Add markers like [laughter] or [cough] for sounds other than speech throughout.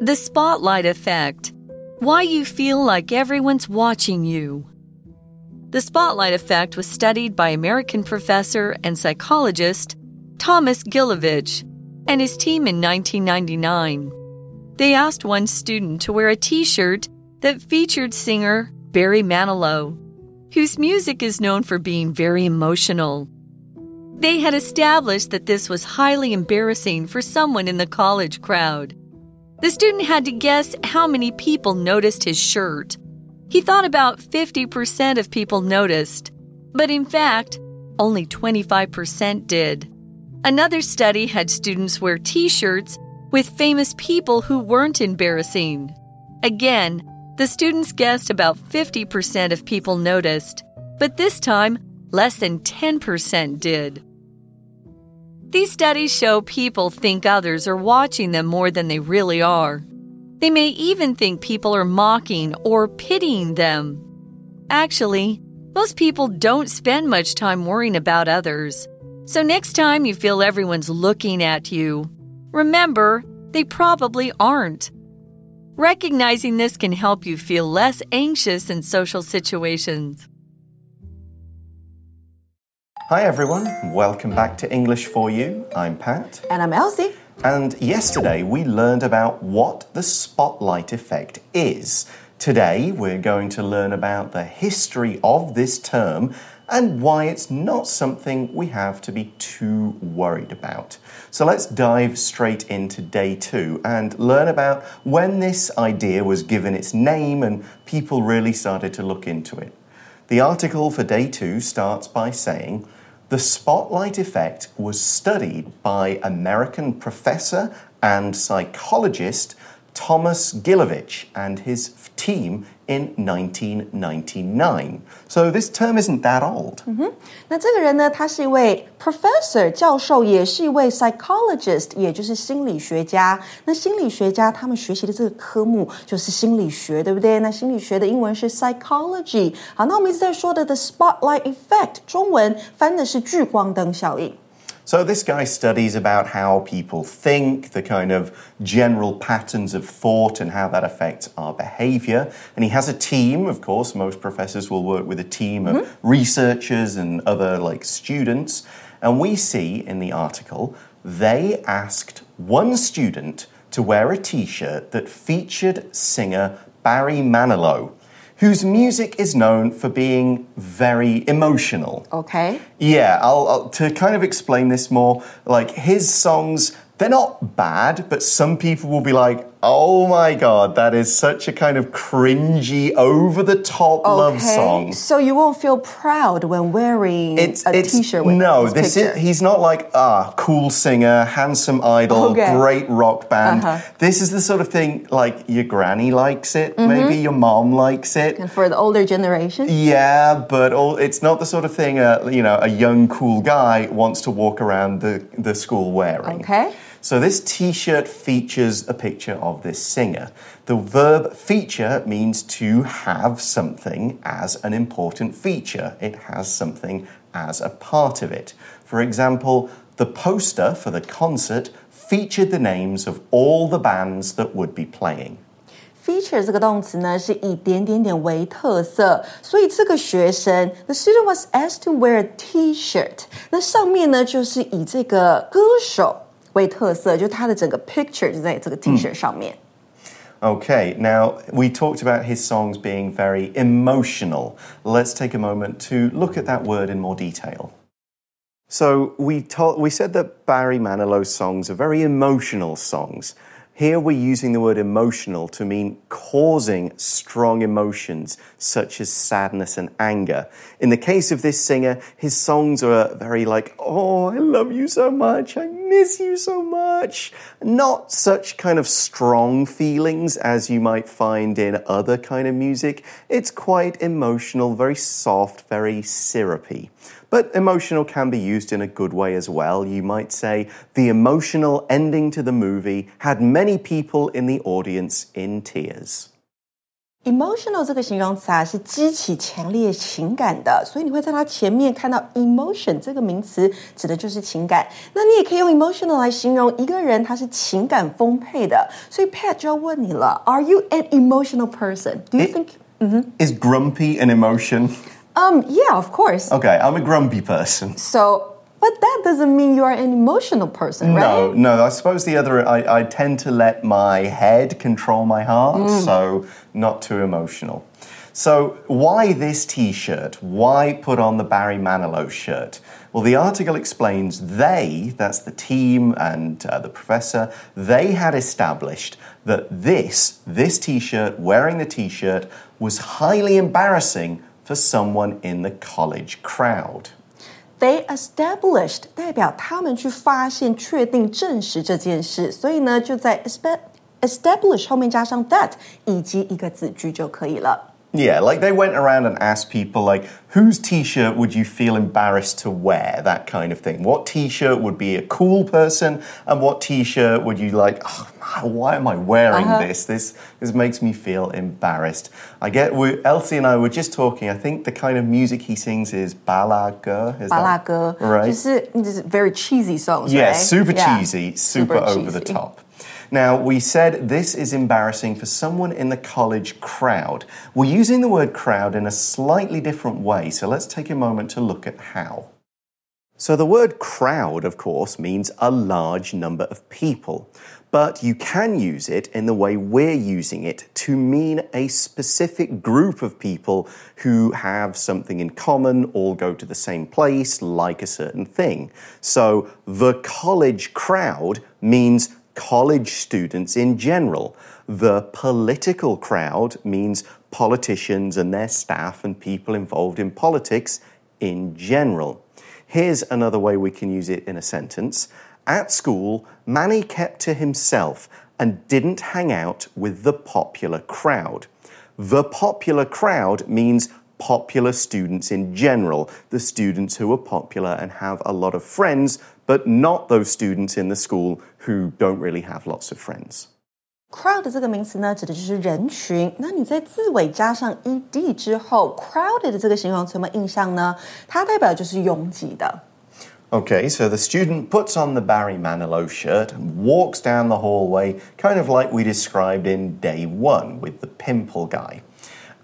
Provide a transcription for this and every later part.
The spotlight effect. Why you feel like everyone's watching you. The spotlight effect was studied by American professor and psychologist Thomas Gilovich and his team in 1999. They asked one student to wear a t shirt that featured singer Barry Manilow, whose music is known for being very emotional. They had established that this was highly embarrassing for someone in the college crowd. The student had to guess how many people noticed his shirt. He thought about 50% of people noticed, but in fact, only 25% did. Another study had students wear t shirts with famous people who weren't embarrassing. Again, the students guessed about 50% of people noticed, but this time, less than 10% did. These studies show people think others are watching them more than they really are. They may even think people are mocking or pitying them. Actually, most people don't spend much time worrying about others. So next time you feel everyone's looking at you, remember they probably aren't. Recognizing this can help you feel less anxious in social situations. Hi everyone, welcome back to English for You. I'm Pat. And I'm Elsie. And yesterday we learned about what the spotlight effect is. Today we're going to learn about the history of this term and why it's not something we have to be too worried about. So let's dive straight into day two and learn about when this idea was given its name and people really started to look into it. The article for day two starts by saying, the spotlight effect was studied by American professor and psychologist Thomas Gilovich and his team in 1999. So this term isn't that old. 嗯哼，那这个人呢，他是一位 professor 教授，也是一位 psychologist，也就是心理学家。那心理学家他们学习的这个科目就是心理学，对不对？那心理学的英文是 psychology。好，那我们一直在说的 the spotlight effect，中文翻的是聚光灯效应。 So, this guy studies about how people think, the kind of general patterns of thought, and how that affects our behavior. And he has a team, of course, most professors will work with a team of mm-hmm. researchers and other like students. And we see in the article, they asked one student to wear a t shirt that featured singer Barry Manilow whose music is known for being very emotional. Okay. Yeah, I'll, I'll, to kind of explain this more, like his songs they're not bad, but some people will be like, oh my god, that is such a kind of cringy, over the top okay. love song. So you won't feel proud when wearing it's, a it's, shirt with No, this is he's not like ah, cool singer, handsome idol, okay. great rock band. Uh -huh. This is the sort of thing like your granny likes it, mm -hmm. maybe your mom likes it. And for the older generation? Yeah, but all, it's not the sort of thing a you know, a young cool guy wants to walk around the, the school wearing. Okay. So this t shirt features a picture of this singer. The verb feature means to have something as an important feature, it has something as a part of it. For example, the poster for the concert featured the names of all the bands that would be playing. feature 这个动词呢，是以点点点为特色，所以这个学生，the student was asked to wear a T-shirt。那上面呢，就是以这个歌手 为特色，就它的整个 picture 就在这个 T-shirt 上面。Okay, now we talked about his songs being very emotional. Let's take a moment to look at that word in more detail. So we told, we said that Barry Manilow's songs are very emotional songs. Here we're using the word emotional to mean causing strong emotions such as sadness and anger. In the case of this singer, his songs are very like, oh, I love you so much, I miss you so much. Not such kind of strong feelings as you might find in other kind of music. It's quite emotional, very soft, very syrupy. But emotional can be used in a good way as well. You might say the emotional ending to the movie had many people in the audience in tears. emotional 这个形容词啊，是激起强烈情感的，所以你会在它前面看到 emotion 这个名词，指的就是情感。那你也可以用 emotional 来形容一个人，他是情感丰沛的。所以 Pat 就要问你了，Are you an emotional person? Do you It- think? Is grumpy an emotion? Um, yeah, of course. Okay, I'm a grumpy person. So, but that doesn't mean you are an emotional person, right? No, no. I suppose the other, I, I tend to let my head control my heart, so not too emotional. So, why this t shirt? Why put on the Barry Manilow shirt? Well, the article explains they, that's the team and uh, the professor, they had established that this, this t shirt, wearing the t shirt, was highly embarrassing for someone in the college crowd. They established 代表他们去发现、确定、证实这件事，所以呢，就在 espe- establish 后面加上 that 以及一个子句就可以了。 yeah, like they went around and asked people, like, whose t shirt would you feel embarrassed to wear? That kind of thing. What t shirt would be a cool person? And what t shirt would you like, oh, why am I wearing uh -huh. this? this? This makes me feel embarrassed. I get, we, Elsie and I were just talking, I think the kind of music he sings is balaga. Is balaga. That, right? Just, just very cheesy songs. Yeah, right? super yeah. cheesy, super, super cheesy. over the top. Now, we said this is embarrassing for someone in the college crowd. We're using the word crowd in a slightly different way, so let's take a moment to look at how. So, the word crowd, of course, means a large number of people, but you can use it in the way we're using it to mean a specific group of people who have something in common, all go to the same place, like a certain thing. So, the college crowd means college students in general. The political crowd means politicians and their staff and people involved in politics in general. Here's another way we can use it in a sentence. At school, Manny kept to himself and didn't hang out with the popular crowd. The popular crowd means popular students in general, the students who are popular and have a lot of friends, but not those students in the school who don't really have lots of friends. Crowd 这个名词呢，指的就是人群。那你在字尾加上 ed 之后，crowded 这个形容词有没有印象呢？它代表就是拥挤的。 Okay, so the student puts on the Barry Manilow shirt and walks down the hallway, kind of like we described in day one with the pimple guy.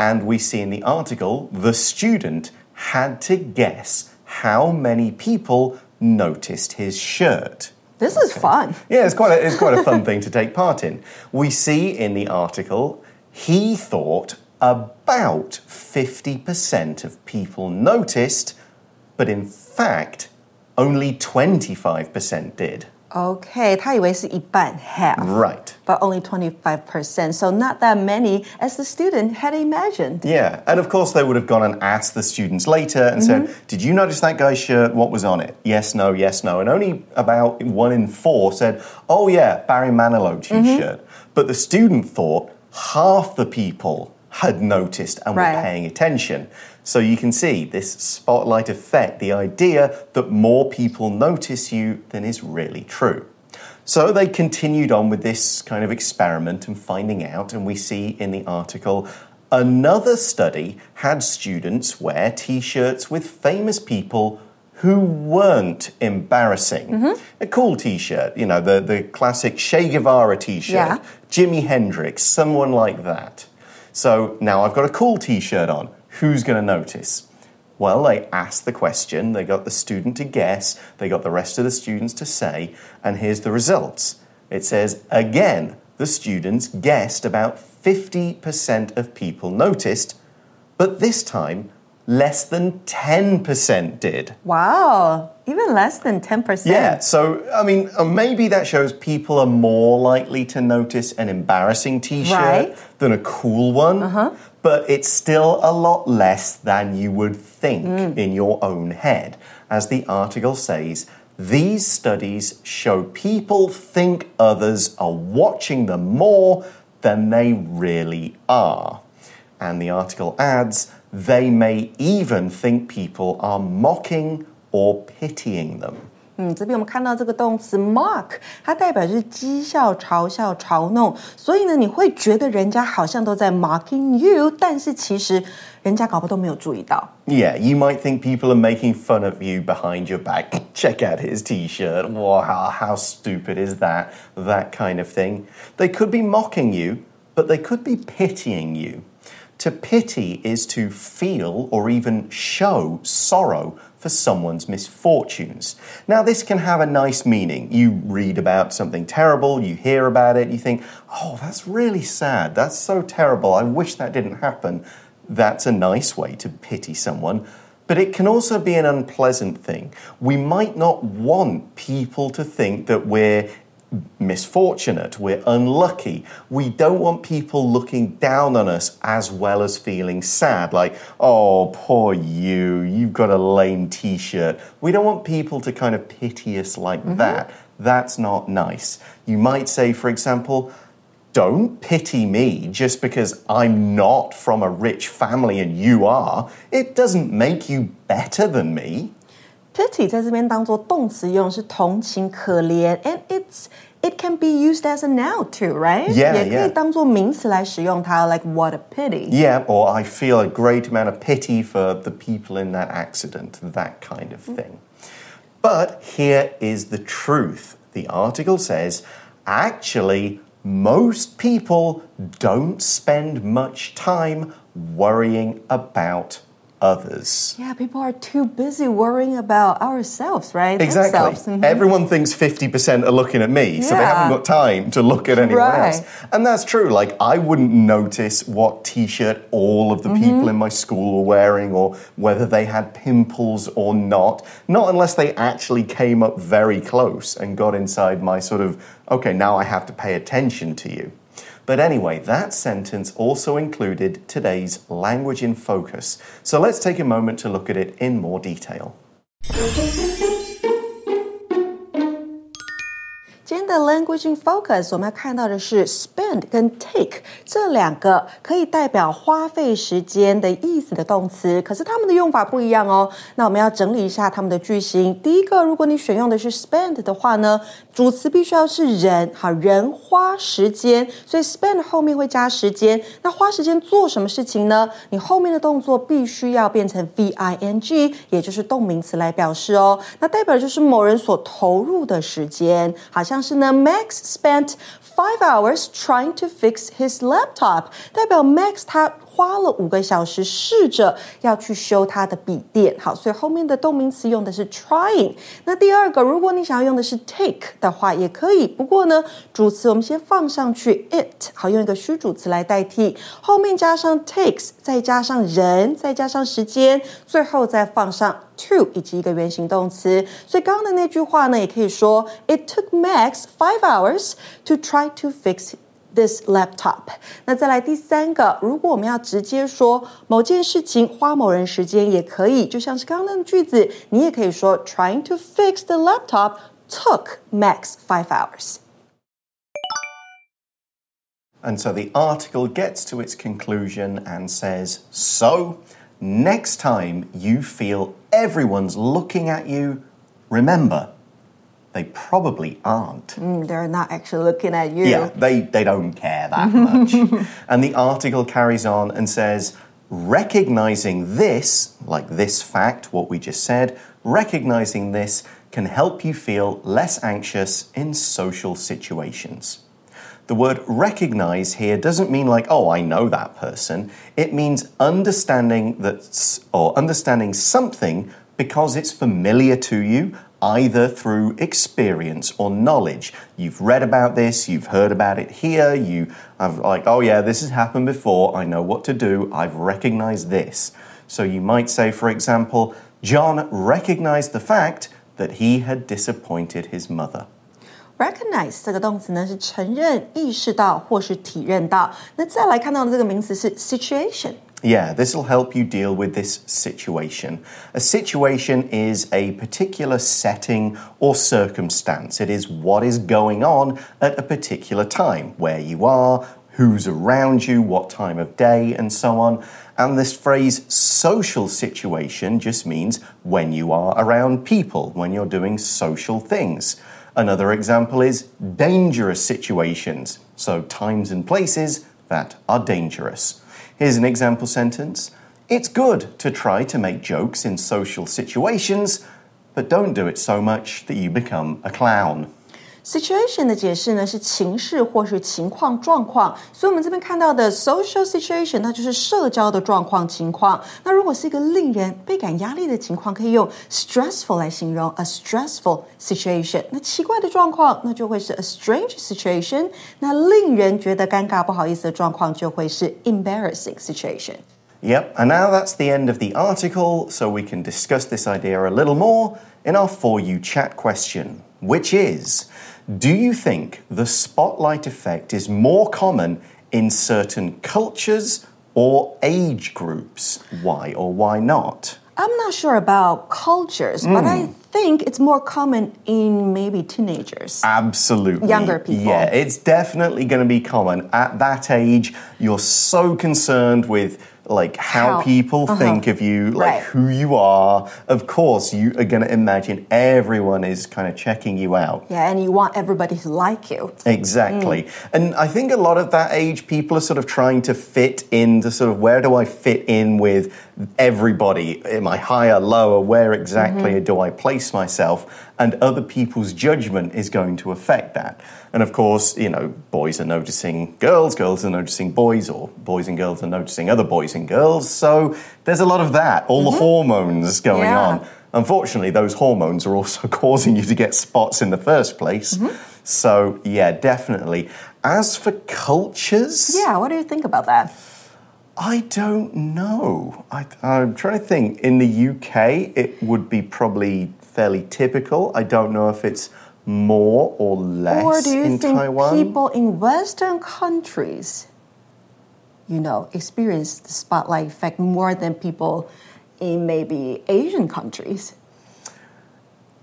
And we see in the article the student had to guess how many people noticed his shirt. This is fun. Yeah, it's quite a, it's quite a fun [laughs] thing to take part in. We see in the article he thought about 50% of people noticed, but in fact, only 25% did. OK，他以为是一半 half。 Right. But only 25%, so not that many as the student had imagined. Yeah, and of course they would have gone and asked the students later and said, Did you notice that guy's shirt? What was on it? Yes, no, yes, no. And only about one in four said, Oh, yeah, Barry Manilow t shirt. But the student thought half the people had noticed and Right. were paying attention. So you can see this spotlight effect, the idea that more people notice you than is really true. So they continued on with this kind of experiment and finding out, and we see in the article another study had students wear t shirts with famous people who weren't embarrassing. Mm-hmm. A cool t shirt, you know, the, the classic Che Guevara t shirt, Yeah. Jimi Hendrix, someone like that. So now I've got a cool t shirt on. Who's going to notice? Well, they asked the question, they got the student to guess, they got the rest of the students to say, and here's the results. It says, again, the students guessed about 50% of people noticed, but this time, less than 10% did. Wow, even less than 10%. Yeah, so I mean, uh, maybe that shows people are more likely to notice an embarrassing t shirt Right. than a cool one, but it's still a lot less than you would think mm. in your own head. As the article says, these studies show people think others are watching them more than they really are. And the article adds, they may even think people are mocking or pitying them. 嗯，这边我们看到这个动词 mock，它代表是讥笑、嘲笑、嘲弄，所以呢，你会觉得人家好像都在 mocking you，但是其实人家搞不好都没有注意到。 Yeah, you might think people are making fun of you behind your back. [laughs] Check out his t shirt. Wow, how, how stupid is that? That kind of thing. They could be mocking you, but they could be pitying you. To pity is to feel or even show sorrow for someone's misfortunes. Now, this can have a nice meaning. You read about something terrible, you hear about it, you think, oh, that's really sad. That's so terrible. I wish that didn't happen. That's a nice way to pity someone. But it can also be an unpleasant thing. We might not want people to think that we're misfortunate, we're unlucky. We don't want people looking down on us as well as feeling sad, like, oh, poor you, you've got a lame t shirt. We don't want people to kind of pity us like mm-hmm. that. That's not nice. You might say, for example, don't pity me just because I'm not from a rich family and you are. It doesn't make you better than me. Pity 在这边当做动词用是同情、可怜，and it's it can be used as a noun too, right? Yeah, 也可以 yeah. 当做名词来使用它，like what a pity. Yeah, or I feel a great amount of pity for the people in that accident, that kind of thing. But here is the truth. The article says actually, most people don't spend much time worrying about others. Yeah, people are too busy worrying about ourselves, right? Exactly. Themselves. Mhm. Everyone thinks 50% are looking at me, so they haven't got time to look at anyone Right. else. And that's true. Like, I wouldn't notice what t shirt all of the people in my school were wearing or whether they had pimples or not. Not unless they actually came up very close and got inside my sort of, okay, now I have to pay attention to you. But anyway, that sentence also included today's language in focus. So let's take a moment to look at it in more detail. 今天的 language in focus，我们要看到的是 spend 跟 take 这两个可以代表花费时间的意思的动词，可是它们的用法不一样哦。那我们要整理一下它们的句型。第一个，如果你选用的是 spend 的话呢，主词必须要是人，好，人花时间，所以 spend 后面会加时间。那花时间做什么事情呢？你后面的动作必须要变成 v i n g，也就是动名词来表示哦。那代表就是某人所投入的时间，好像是呢，Max spent five hours trying to fix his laptop，代表 Max 他花了五个小时试着要去修他的笔电。好，所以后面的动名词用的是 trying。那第二个，如果你想要用的是 take 的话，也可以。不过呢，主词我们先放上去 it，好，用一个虚主词来代替，后面加上 takes，再加上人，再加上时间，最后再放上 to 以及一个原形动词。所以刚刚的那句话呢，也可以说 It took Max five hours to try to fix this laptop。那再来第三个，如果我们要直接说某件事情花某人时间，也可以，就像是刚刚那个句子，你也可以说 Trying to fix the laptop took Max five hours。 And so the article gets to its conclusion and says So, next time you feel everyone's looking at you, remember, they probably aren't. Mm, they're not actually looking at you. Yeah, they, they don't care that [laughs] much. and the article carries on and says, recognizing this, like this fact, what we just said, recognizing this can help you feel less anxious in social situations. The word recognize here doesn't mean like, oh, I know that person. It means understanding that or understanding something because it's familiar to you, either through experience or knowledge. You've read about this, you've heard about it here, you have like, oh yeah, this has happened before, I know what to do, I've recognized this. So you might say, for example, John recognized the fact that he had disappointed his mother Recognize 这个动词呢是承认、意识到或是体认到。那再来看到的这个名词是 situation。 Yeah, this will help you deal with this situation. A situation is a particular setting or circumstance. It is what is going on at a particular time, where you are, who's around you, what time of day, and so on. And this phrase social situation just means when you are around people, when you're doing social things. Another example is dangerous situations, so times and places that are dangerous. Here's an example sentence It's good to try to make jokes in social situations, but don't do it so much that you become a clown. Situation 的解释呢是情势或是情况状况，所以我们这边看到的 social situation 那就是社交的状况情况。那如果是一个令人倍感压力的情况，可以用 stressful 来形容 a stressful situation。那奇怪的状况，那就会是 a strange situation。那令人觉得尴尬不好意思的状况，就会是 embarrassing situation。Yep, and now that's the end of the article, so we can discuss this idea a little more in our For You chat question, which is do you think the spotlight effect is more common in certain cultures or age groups? Why or why not? I'm not sure about cultures, but I Hmm. think it's more common in maybe teenagers. Absolutely. Younger people. Yeah, it's definitely going to be common. At that age, you're so concerned with like how, How- people think of you, like Right. who you are. Of course, you are going to imagine everyone is kind of checking you out. Yeah, and you want everybody to like you. Exactly. Mm. And I think a lot of that age, people are sort of trying to fit in to sort of where do I fit in with everybody? Am I higher, lower? Where exactly Mm-hmm. do I place myself? And other people's judgment is going to affect that. And of course, you know, boys are noticing girls, girls are noticing boys, or boys and girls are noticing other boys and girls. So there's a lot of that, all the hormones going Mm-hmm. Yeah. on. Unfortunately, those hormones are also [laughs] causing you to get spots in the first place. Mm-hmm. So, yeah, definitely. As for cultures, Yeah, what do you think about that? I don't know. I, I'm trying to think. In the UK, it would be probably fairly typical. I don't know if it's more or less Or do you in think Taiwan. people in Western countries, you know, experience the spotlight effect more than people in maybe Asian countries?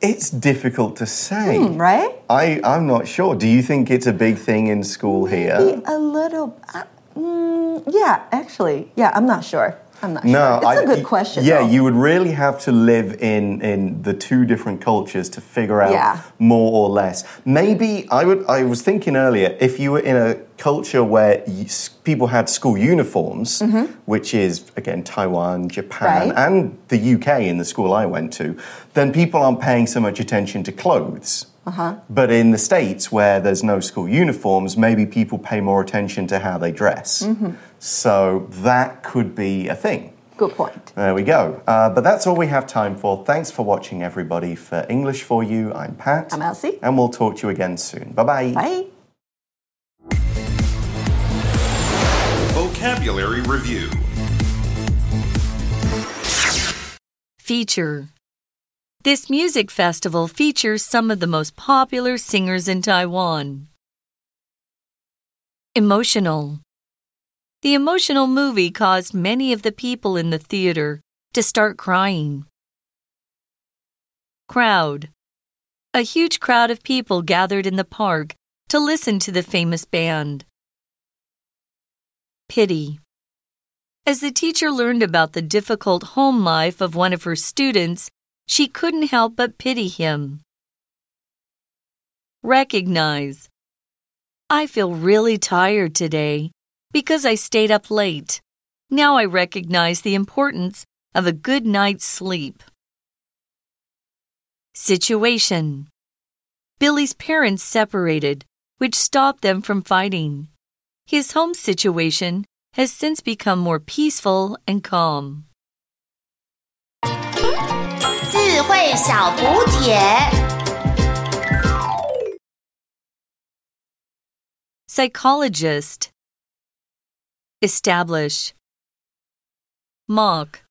It's difficult to say. right? I, I'm not sure. Do you think it's a big thing in school here? A little. Uh, mm, yeah, actually, yeah, I'm not sure. I'm not No, sure. It's a I- good question. Yeah, though. you would really have to live in in the two different cultures to figure out Yeah. more or less. Maybe I would. I was thinking earlier if you were in a culture where you, people had school uniforms, which is again Taiwan, Japan, Mm-hmm. Right. and the UK in the school I went to, then people aren't paying so much attention to clothes. Uh-huh. But in the States, where there's no school uniforms, maybe people pay more attention to how they dress. Mm-hmm. So that could be a thing. Good point. There we go. Uh, but that's all we have time for. Thanks for watching, everybody. For English for You, I'm Pat. I'm Elsie. And we'll talk to you again soon. Bye-bye. Bye. Vocabulary Review Feature This music festival features some of the most popular singers in Taiwan. Emotional The emotional movie caused many of the people in the theater to start crying. Crowd A huge crowd of people gathered in the park to listen to the famous band. Pity as the teacher learned about the difficult home life of one of her students, she couldn't help but pity him. Recognize. I feel really tired today because I stayed up late. Now I recognize the importance of a good night's sleep. Situation. Billy's parents separated, which stopped them from fighting. His home situation has since become more peaceful and calm. 智慧小补帖。 Psychologist. Establish. Mock.